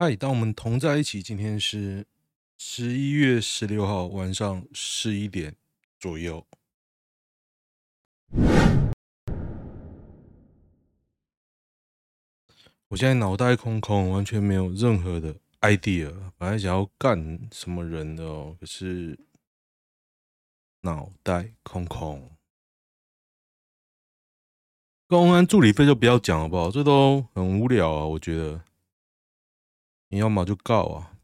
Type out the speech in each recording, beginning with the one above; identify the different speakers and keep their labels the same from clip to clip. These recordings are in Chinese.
Speaker 1: 嗨，当我们同在一起，今天是十一月十六号晚上十一点左右。我现在脑袋空空，完全没有任何的 idea。本来想要干什么人的哦，可是脑袋空空。公安助理费就不要讲好不好？这都很无聊啊，我觉得。你要么就告啊！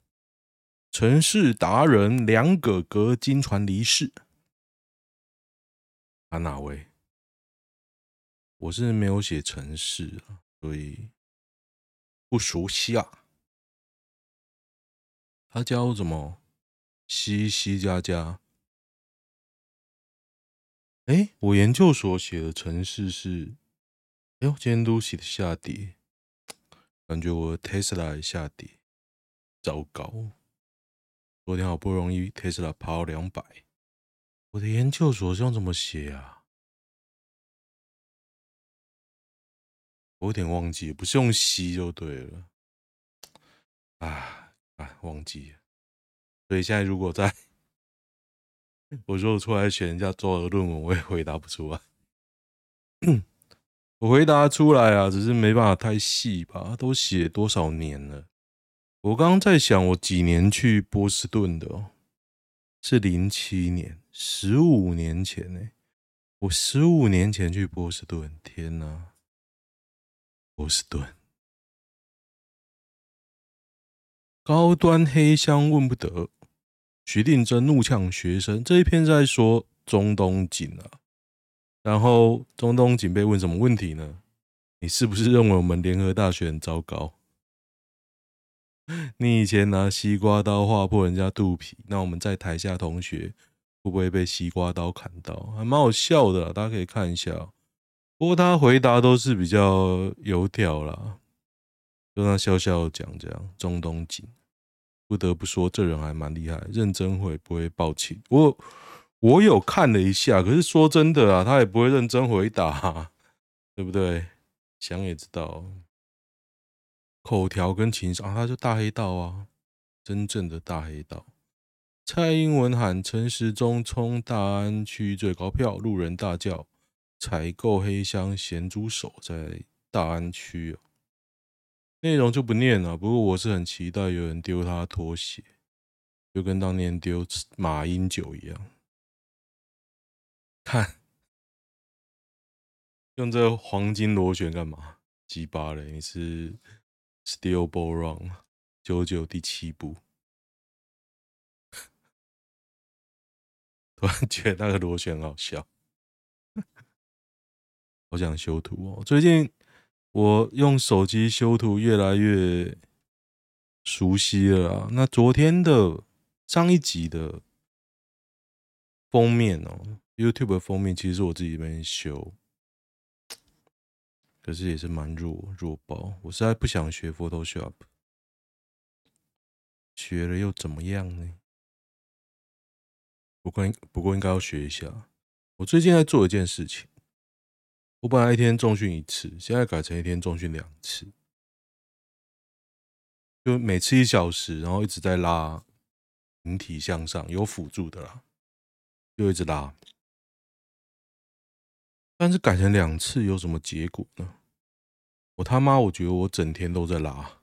Speaker 1: 城市达人梁哥哥惊传离世，他哪位？我是没有写城市啊，所以不熟悉啊。他叫什么？西西加加。哎，我研究所写的城市是，哎呦，今天都写的下跌。感觉我 Tesla 下跌，糟糕！昨天好不容易特斯拉跑两百，我的研究所是用怎么写啊？我有点忘记，不是用 C 就对了。啊啊，忘记了。所以现在如果在我如果出来选人家做的论文，我也回答不出来。我回答出来啊，只是没办法太细吧。都写多少年了？我刚刚在想，我几年去波士顿的哦？是零七年，十五年前呢。我十五年前去波士顿，天哪！波士顿，高端黑箱问不得。徐定真怒呛学生，这一篇在说中东锦啊。然后中东锦被问什么问题呢？你是不是认为我们联合大学很糟糕？你以前拿西瓜刀划破人家肚皮，那我们在台下同学会不会被西瓜刀砍到？还蛮好笑的，大家可以看一下。不过他回答都是比较油条啦，就那笑笑讲这样。中东警不得不说，这人还蛮厉害，认真会不会爆气。我。我有看了一下，可是说真的啊，他也不会认真回答啊，对不对？想也知道，口条跟情商，他就大黑道啊，真正的大黑道。蔡英文喊陈时中冲大安区最高票，路人大叫采购黑箱咸猪手在大安区，内容就不念了。不过我是很期待有人丢他拖鞋，就跟当年丢马英九一样。看，用这黄金螺旋干嘛？鸡巴嘞！你是 Steel Ball Run 九九第七部，突然觉得那个螺旋好笑，好想修图哦。最近我用手机修图越来越熟悉了啊。那昨天的上一集的封面哦。YouTube 的封面其实是我自己这边修，可是也是蛮弱弱爆。我实在不想学 Photoshop，学了又怎么样呢？不过不过应该要学一下。我最近在做一件事情，我本来一天重训一次，现在改成一天重训两次，就每次一小时，然后一直在拉引体向上，有辅助的啦，就一直拉。但是改成两次有什么结果呢？我他妈，我觉得我整天都在拉，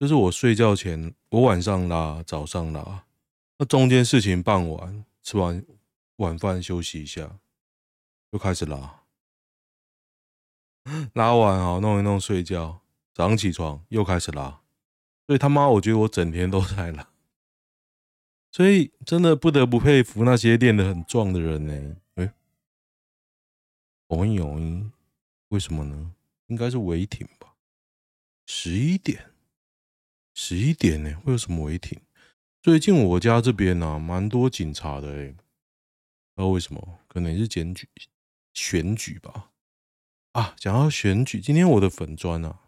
Speaker 1: 就是我睡觉前，我晚上拉，早上拉，那中间事情办完，吃完晚饭休息一下，又开始拉，拉完啊弄一弄睡觉，早上起床又开始拉，所以他妈，我觉得我整天都在拉，所以真的不得不佩服那些练得很壮的人呢。哦哟，为什么呢？应该是违停吧。十一点，十一点呢？会有什么违停？最近我家这边呢、啊，蛮多警察的哎，不知道为什么？可能也是检举选举吧。啊，讲到选举，今天我的粉专啊，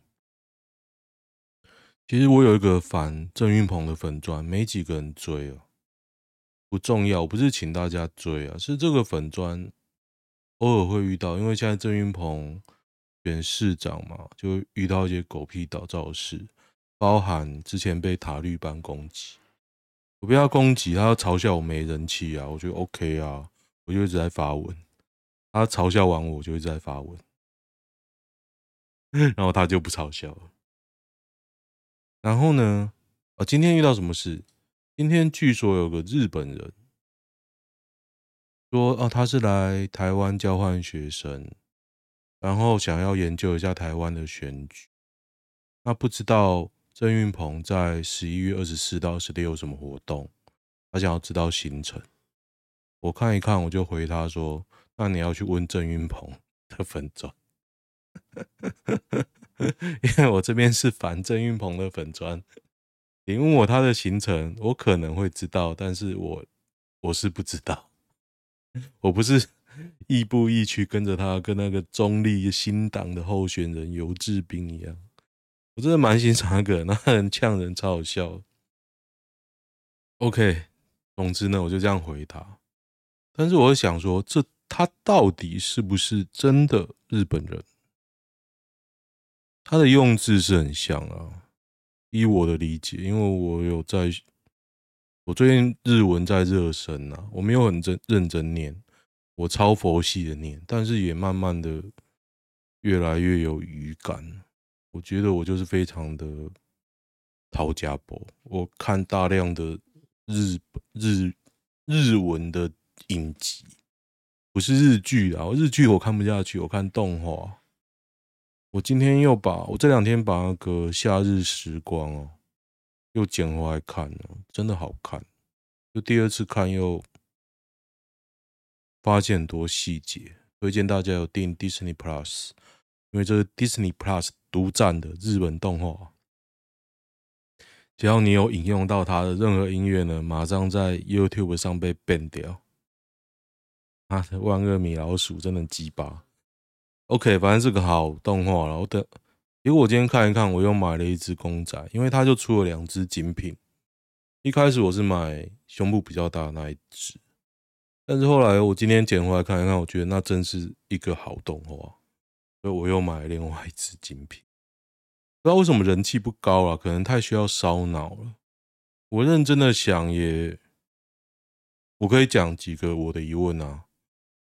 Speaker 1: 其实我有一个反郑运鹏的粉专，没几个人追啊。不重要，不是请大家追啊，是这个粉专。偶尔会遇到，因为现在郑云鹏选市长嘛，就遇到一些狗屁倒灶事。包含之前被塔绿班攻击，我不要攻击他，要嘲笑我没人气啊，我觉得 OK 啊，我就一直在发文。他嘲笑完我，我就一直在发文，然后他就不嘲笑了。然后呢，啊，今天遇到什么事？今天据说有个日本人说，啊，他是来台湾交换学生，然后想要研究一下台湾的选举。那不知道。郑运鹏在十一月二十四到二十六有什么活动？他想要知道行程。我看一看，我就回他说：“那你要去问郑运鹏的粉专，因为我这边是反郑运鹏的粉专。你问我他的行程，我可能会知道，但是我我是不知道。我不是亦步亦趋跟着他，跟那个中立新党的候选人游志斌一样。”我真的蛮欣赏那个，那人呛人超好笑。OK，总之呢，我就这样回他。但是我想说，这他到底是不是真的日本人？他的用字是很像啊，依我的理解，因为我有在，我最近日文在热身啊，我没有很认认真念，我超佛系的念，但是也慢慢的越来越有语感。我觉得我就是非常的陶家博。我看大量的日日日文的影集，不是日剧啊，日剧我看不下去。我看动画。我今天又把我这两天把那个《夏日时光》哦，又捡回来看了，真的好看。就第二次看又发现很多细节，推荐大家有订 Disney Plus。因为这是 Disney Plus 独占的日本动画，只要你有引用到它的任何音乐呢，马上在 YouTube 上被 ban 掉。啊，万恶米老鼠真的鸡巴。OK，反正是个好动画了。我等，结果我今天看一看，我又买了一只公仔，因为它就出了两只精品。一开始我是买胸部比较大的那一只，但是后来我今天捡回来看一看，我觉得那真是一个好动画。所以我又买了另外一只精品，不知道为什么人气不高啊？可能太需要烧脑了。我认真的想也，我可以讲几个我的疑问啊，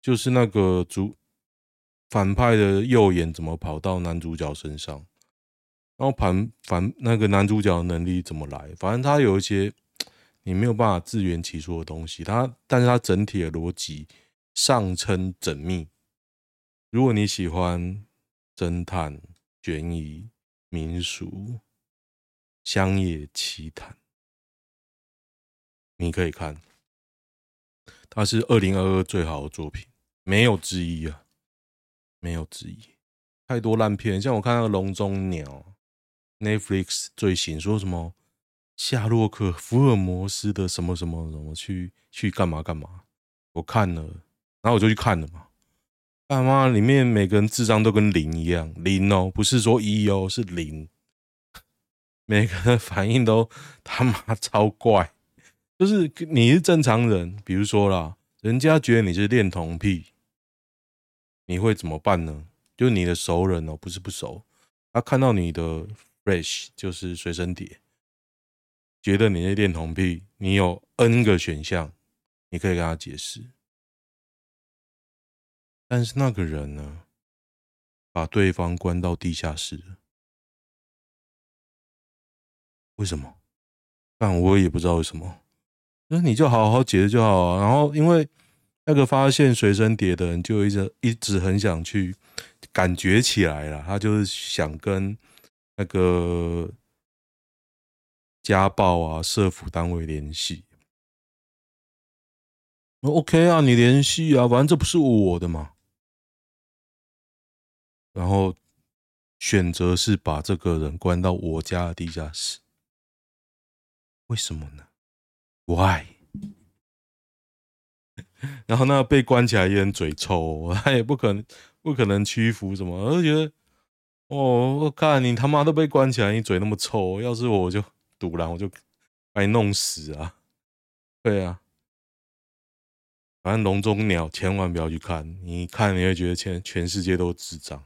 Speaker 1: 就是那个主反派的右眼怎么跑到男主角身上？然后反反那个男主角的能力怎么来？反正他有一些你没有办法自圆其说的东西。他，但是他整体的逻辑上称缜密。如果你喜欢侦探、悬疑、民俗、乡野奇谈，你可以看，它是二零二二最好的作品，没有之一啊，没有之一。太多烂片，像我看那个《笼中鸟》，Netflix 最新说什么夏洛克·福尔摩斯的什么什么什么去去干嘛干嘛，我看了，然后我就去看了嘛。爸妈，里面每个人智商都跟零一样，零哦，不是说一哦，是零。每个人反应都他妈超怪，就是你是正常人，比如说啦，人家觉得你是恋童癖，你会怎么办呢？就你的熟人哦，不是不熟，他看到你的 fresh 就是随身碟，觉得你是恋童癖，你有 N 个选项，你可以跟他解释。但是那个人呢，把对方关到地下室了，为什么？但我也不知道为什么。那你就好好解释就好啊。然后因为那个发现随身碟的人，就一直一直很想去感觉起来了，他就是想跟那个家暴啊、社福单位联系。OK 啊，你联系啊，反正这不是我的嘛。然后选择是把这个人关到我家的地下室，为什么呢？Why？然后那被关起来也很嘴臭，他也不可能不可能屈服什么，我就觉得，哦，我看你他妈都被关起来，你嘴那么臭，要是我就堵了，我就把你弄死啊！对啊，反正笼中鸟千万不要去看，你看你会觉得全全世界都智障。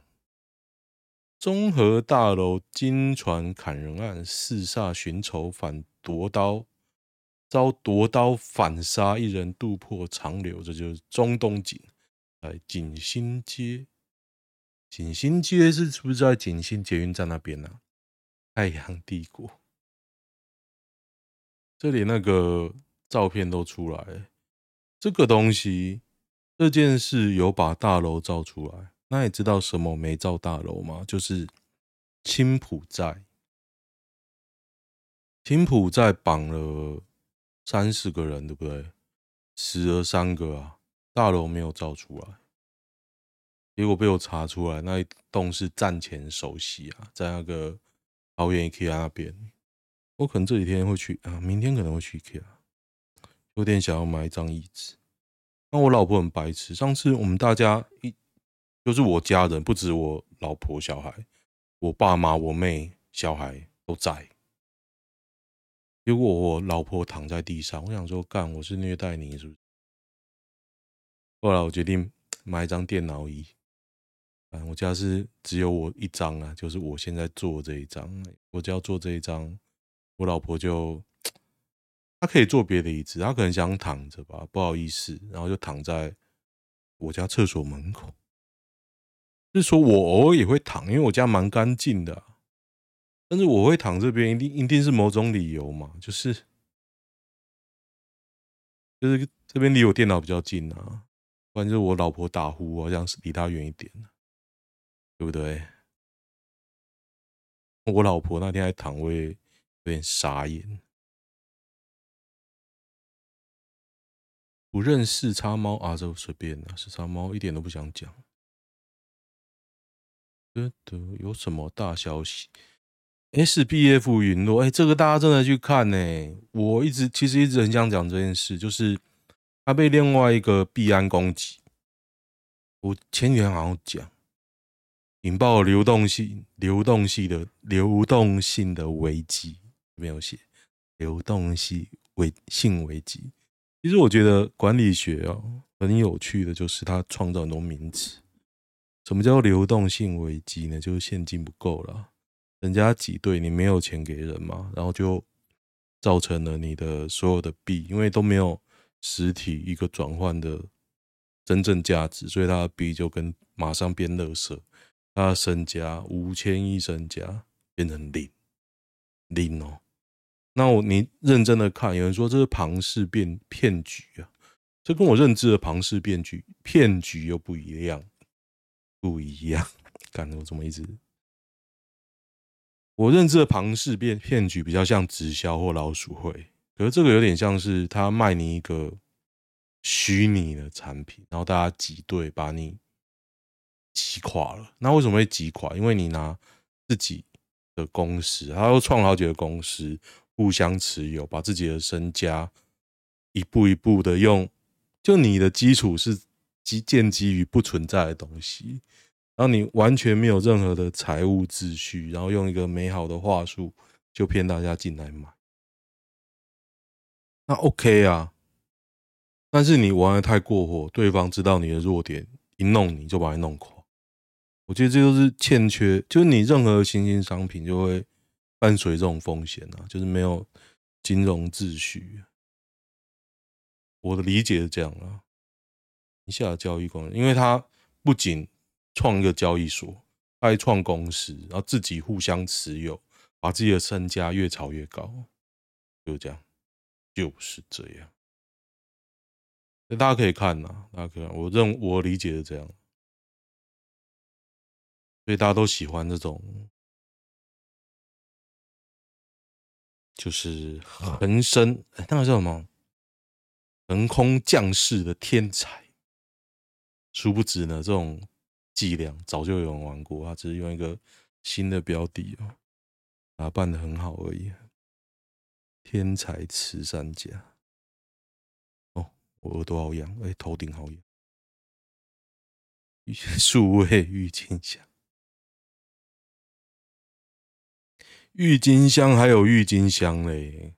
Speaker 1: 综合大楼惊传砍人案，四煞寻仇反夺刀，遭夺刀反杀一人，渡破长流。这就是中东锦，在锦新街。锦新街是是不是在锦新捷运站那边呢、啊？太阳帝国，这里那个照片都出来，这个东西，这件事有把大楼照出来。那你知道什么没照大楼吗？就是青埔寨，青埔寨绑了三十个人，对不对？死了三个啊，大楼没有造出来。结果被我查出来，那一栋是战前首席啊，在那个。桃园 IKEA 那边，我可能这几天会去啊，明天可能会去 IKEA，有点想要买一张椅子。那我老婆很白痴，上次我们大家一就是我家人，不止我老婆小孩，我爸妈、我妹、小孩都在。结果我老婆躺在地上，我想说干，我是虐待你是不是？后来我决定买一张电脑椅。我家是只有我一张啊，就是我现在坐这一张。我只要坐这一张，我老婆就她可以坐别的椅子，她可能想躺着吧，不好意思，然后就躺在我家厕所门口。就是说我偶尔也会躺，因为我家蛮干净的，但是我会躺这边，一定一定是某种理由嘛，就是就是这边离我电脑比较近啊，不然就是我老婆打呼，好像是离她远一点。对不对？我老婆那天还躺位，有点傻眼。不认识叉猫啊，这随便的，是叉猫，一点都不想讲。得得，有什么大消息？SBF 陨落，哎，这个大家真的去看呢。我一直其实一直很想讲这件事，就是他被另外一个币安攻击。我前几天好像讲。引爆流动性、流动性的流动性的危机，没有写流动性危性危机。其实我觉得管理学哦很有趣的，就是它创造很多名词。什么叫流动性危机呢？就是现金不够了，人家挤兑，你没有钱给人嘛，然后就造成了你的所有的币，因为都没有实体一个转换的真正价值，所以它的币就跟马上变垃圾。他的身家五千亿身家变成零零哦，那我你认真的看，有人说这是庞氏变骗局啊，这跟我认知的庞氏骗局骗局又不一样，不一样。干我怎么一直？我认知的庞氏骗骗局比较像直销或老鼠会，可是这个有点像是他卖你一个虚拟的产品，然后大家挤兑把你。挤垮了，那为什么会挤垮？因为你拿自己的公司，他又创了好几个公司，互相持有，把自己的身家一步一步的用，就你的基础是基建基于不存在的东西，然后你完全没有任何的财务秩序，然后用一个美好的话术就骗大家进来买，那 OK 啊，但是你玩的太过火，对方知道你的弱点，一弄你就把你弄垮。我觉得这就是欠缺，就是你任何新兴商品就会伴随这种风险啊，就是没有金融秩序。我的理解是这样啊，一下交易工，因为他不仅创一个交易所，还创公司，然后自己互相持有，把自己的身家越炒越高，就这样，就是这样。大家可以看呐，大家可以看，我认我理解是这样。所以大家都喜欢这种，就是横生，那个叫什么？横空降世的天才。殊不知呢，这种伎俩早就有人玩过，他只是用一个新的标的哦，打扮得很好而已。天才慈善家。哦，我耳朵好痒，哎，头顶好痒。数位郁金香。郁金香还有郁金香嘞，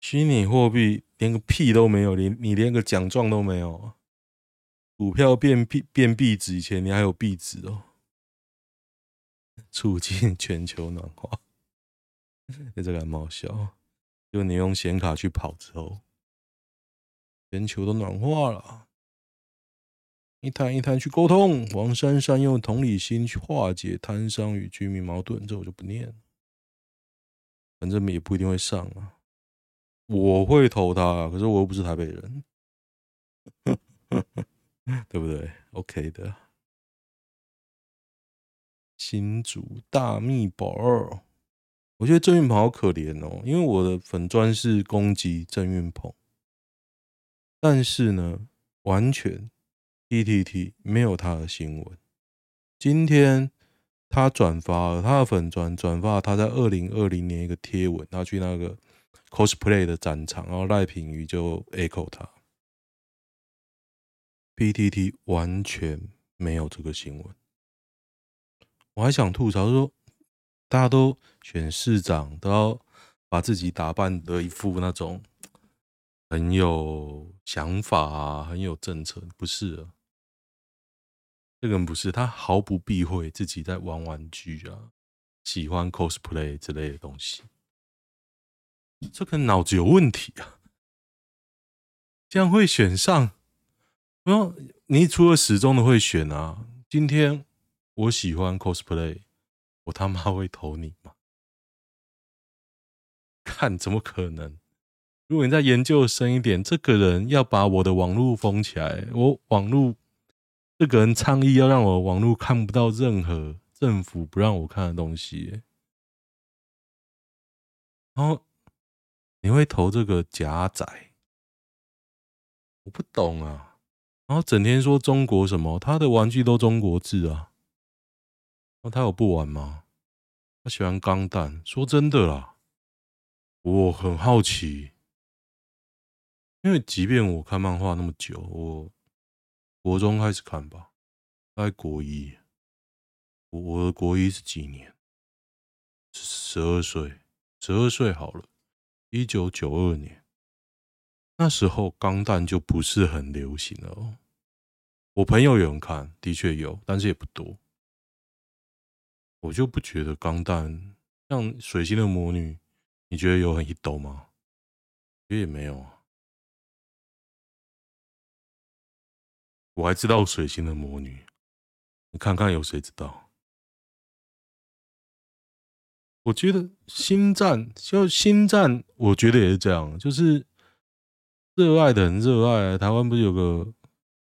Speaker 1: 虚拟货币连个屁都没有，连你连个奖状都没有。股票变币变币值以前，你还有币值哦。促进全球暖化。你，这个还蛮好笑。就你用显卡去跑之后，全球都暖化了。一摊一摊去沟通，王珊珊用同理心去化解摊商与居民矛盾，这我就不念。反正也不一定会上啊。我会投他，可是我又不是台北人，对不对？OK 的。新竹大秘宝，我觉得郑运鹏好可怜哦，因为我的粉专是攻击郑运鹏，但是呢，完全。PTT 没有他的新闻。今天他转发了他的粉专，转发他在二零二零年一个贴文，他去那个 cosplay 的展场，然后赖品妤就 echo 他。PTT 完全没有这个新闻。我还想吐槽说，大家都选市长都要把自己打扮的一副那种很有想法啊，很有政策，不是啊。这个人不是，他毫不避讳自己在玩玩具啊，喜欢 cosplay 之类的东西。这个脑子有问题啊！这样会选上？不用，你除了始终都会选啊。今天我喜欢 cosplay，我他妈会投你吗？看，怎么可能？如果你再研究深一点，这个人要把我的网络封起来，我网络。这个人倡议要让我网络看不到任何政府不让我看的东西，然后你会投这个假仔？我不懂啊！然后整天说中国什么，他的玩具都中国制啊？那他有不玩吗？他喜欢钢弹。说真的啦，我很好奇，因为即便我看漫画那么久，我。国中开始看吧，在国一，我我的国一是几年？十二岁，十二岁好了，一九九二年，那时候钢弹就不是很流行了哦。我朋友有人看，的确有，但是也不多。我就不觉得钢弹像水星的魔女，你觉得有很一抖吗？其实也没有啊。我还知道水星的魔女，你看看有谁知道？我觉得星战就星战，我觉得也是这样，就是热爱的很热爱。台湾不是有个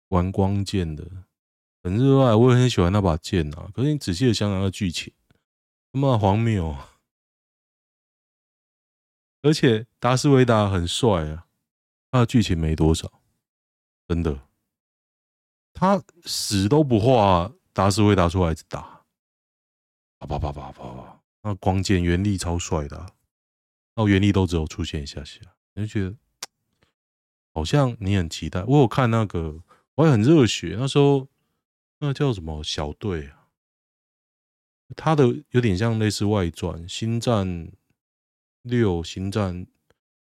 Speaker 1: 玩光剑的，很热爱，我也很喜欢那把剑啊。可是你仔细的想想那个剧情，他妈荒谬啊！而且达斯维达很帅啊，他的剧情没多少，真的。他死都不画，达斯维达出来一直打，啪啪啪啪啪，那光剑原力超帅的，啊，那原力都只有出现一下下，你就觉得好像你很期待。我有看那个，我也很热血。那时候那叫什么小队啊？他的有点像类似外传，《星战六》《星战》《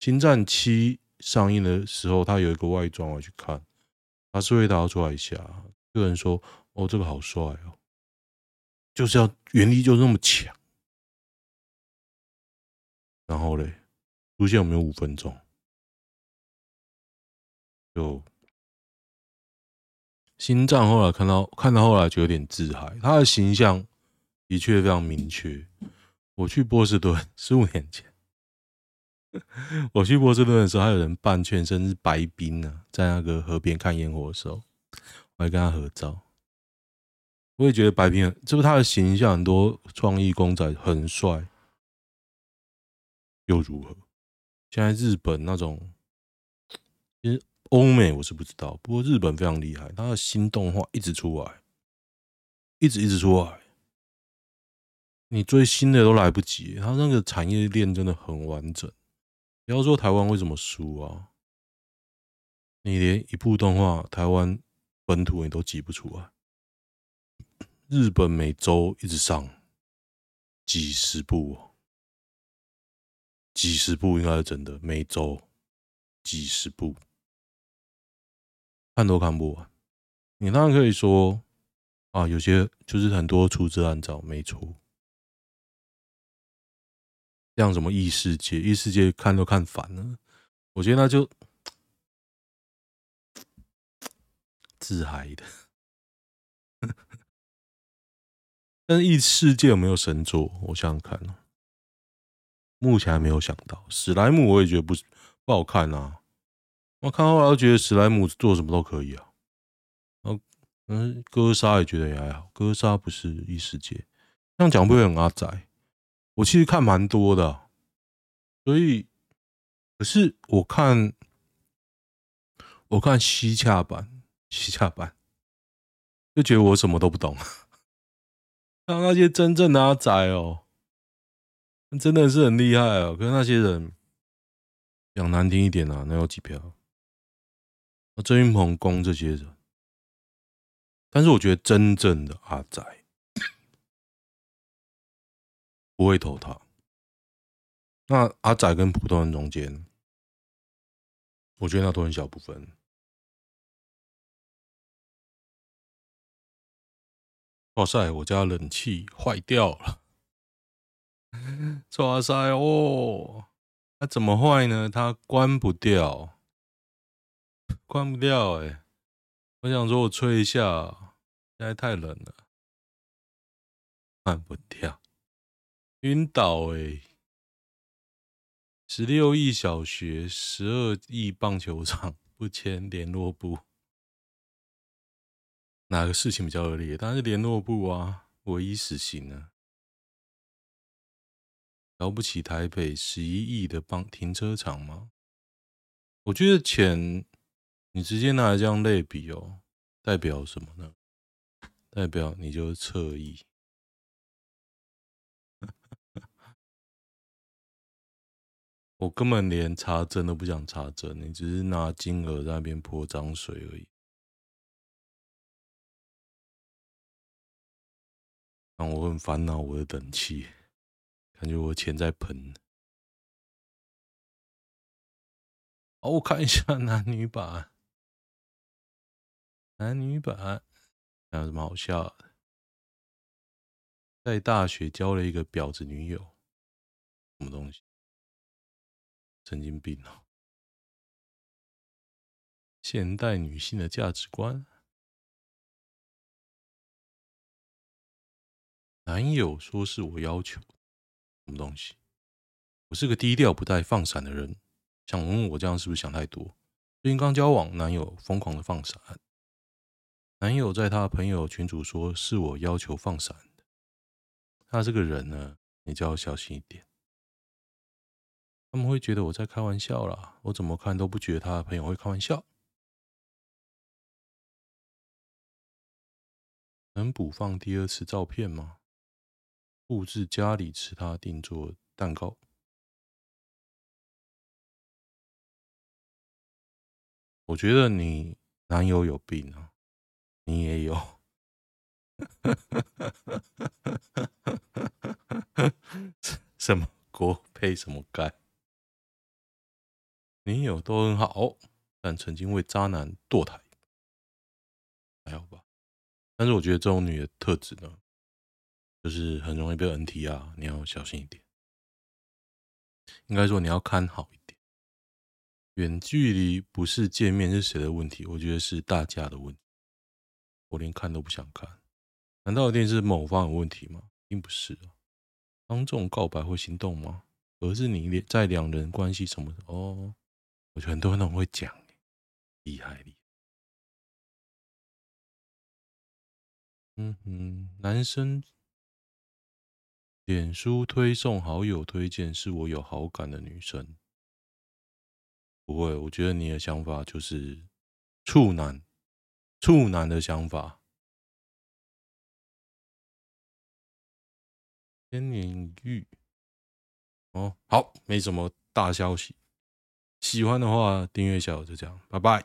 Speaker 1: 星战七》上映的时候，他有一个外传，我去看。达斯维达出来一下，有人说：“哦，这个好帅哦，就是要原力就那么强。”然后嘞，出现有没有五分钟？就心脏后来看到看到后来就有点自嗨，他的形象的确非常明确。我去波士顿十五年前。我去波士顿的时候，还有人扮全身是白冰呢，在那个河边看烟火的时候，我还跟他合照。我也觉得白冰，是不是他的形象很多创意公仔很帅？又如何？现在日本那种，欧美我是不知道，不过日本非常厉害，他的新动画一直出来，一直一直出来，你追新的都来不及，他那个产业链真的很完整。不要说台湾为什么输啊？你连一部动画台湾本土你都挤不出来，日本每周一直上几十部，几十部应该是真的，每周几十部，看都看不完。你当然可以说啊，有些就是很多粗制滥造，没错，像什么异世界，异世界看都看烦了。我觉得那就 自嗨的。但是异世界有没有神作？我想想看，目前还没有想到。史莱姆我也觉得不不好看啊。我看后来，觉得史莱姆做什么都可以啊。嗯，哥莎也觉得也还好。哥莎不是异世界，这样讲不会很阿宅。我其实看蛮多的，所以可是我看我看西洽版，西洽版就觉得我什么都不懂。像那些真正的阿宅哦，真的是很厉害哦。可是那些人讲难听一点啊，能有几票？郑云鹏、攻这些人，但是我觉得真正的阿宅不会投他。那阿宅跟普通人中间，我觉得那都很小部分。哇塞，我家冷气坏掉了！哇塞哦，它怎么坏呢？它关不掉。关不掉哎、我想说我吹一下，现在太冷了，关不掉，晕倒哎、十六亿小学，十二亿棒球场，不签联络簿，哪个事情比较恶劣？当然是联络簿啊，唯一死刑呢。了不起台北十一亿的棒停车场吗？我觉得钱。你直接拿来这样类比哦，代表什么呢？代表你就是侧翼。我根本连查证都不想查证，你只是拿金额在那边泼脏水而已。让我很烦恼我的等气，感觉我钱在喷。好，我看一下男女版。男女版还有什么好笑的？在大学交了一个婊子女友，什么东西？神经病哦！现代女性的价值观。男友说是我要求，什么东西？我是个低调不带放闪的人，想问问我这样是不是想太多？最近刚交往，男友疯狂的放闪。男友在他朋友群组说是我要求放闪的，他这个人呢，你就要小心一点。他们会觉得我在开玩笑啦，我怎么看都不觉得他的朋友会开玩笑。能补放第二次照片吗？布置家里吃他订做蛋糕。我觉得你男友有病啊。你也有，什么锅配什么盖？你有都很好，但曾经为渣男堕胎，还好吧？但是我觉得这种女的特质呢，就是很容易被 NT 啊，你要小心一点。应该说你要看好一点。远距离不是见面是谁的问题？我觉得是大家的问题。我连看都不想看，难道一定是某方有问题吗？并不是啊，当众告白会心动吗？而是你在两人关系什么哦？我觉得很多人都会讲，厉害厉害。嗯哼，男生脸书推送好友推荐是我有好感的女生，不会，我觉得你的想法就是处男。处男的想法，千年玉哦，好，没什么大消息。喜欢的话，订阅一下，我就这样，拜拜。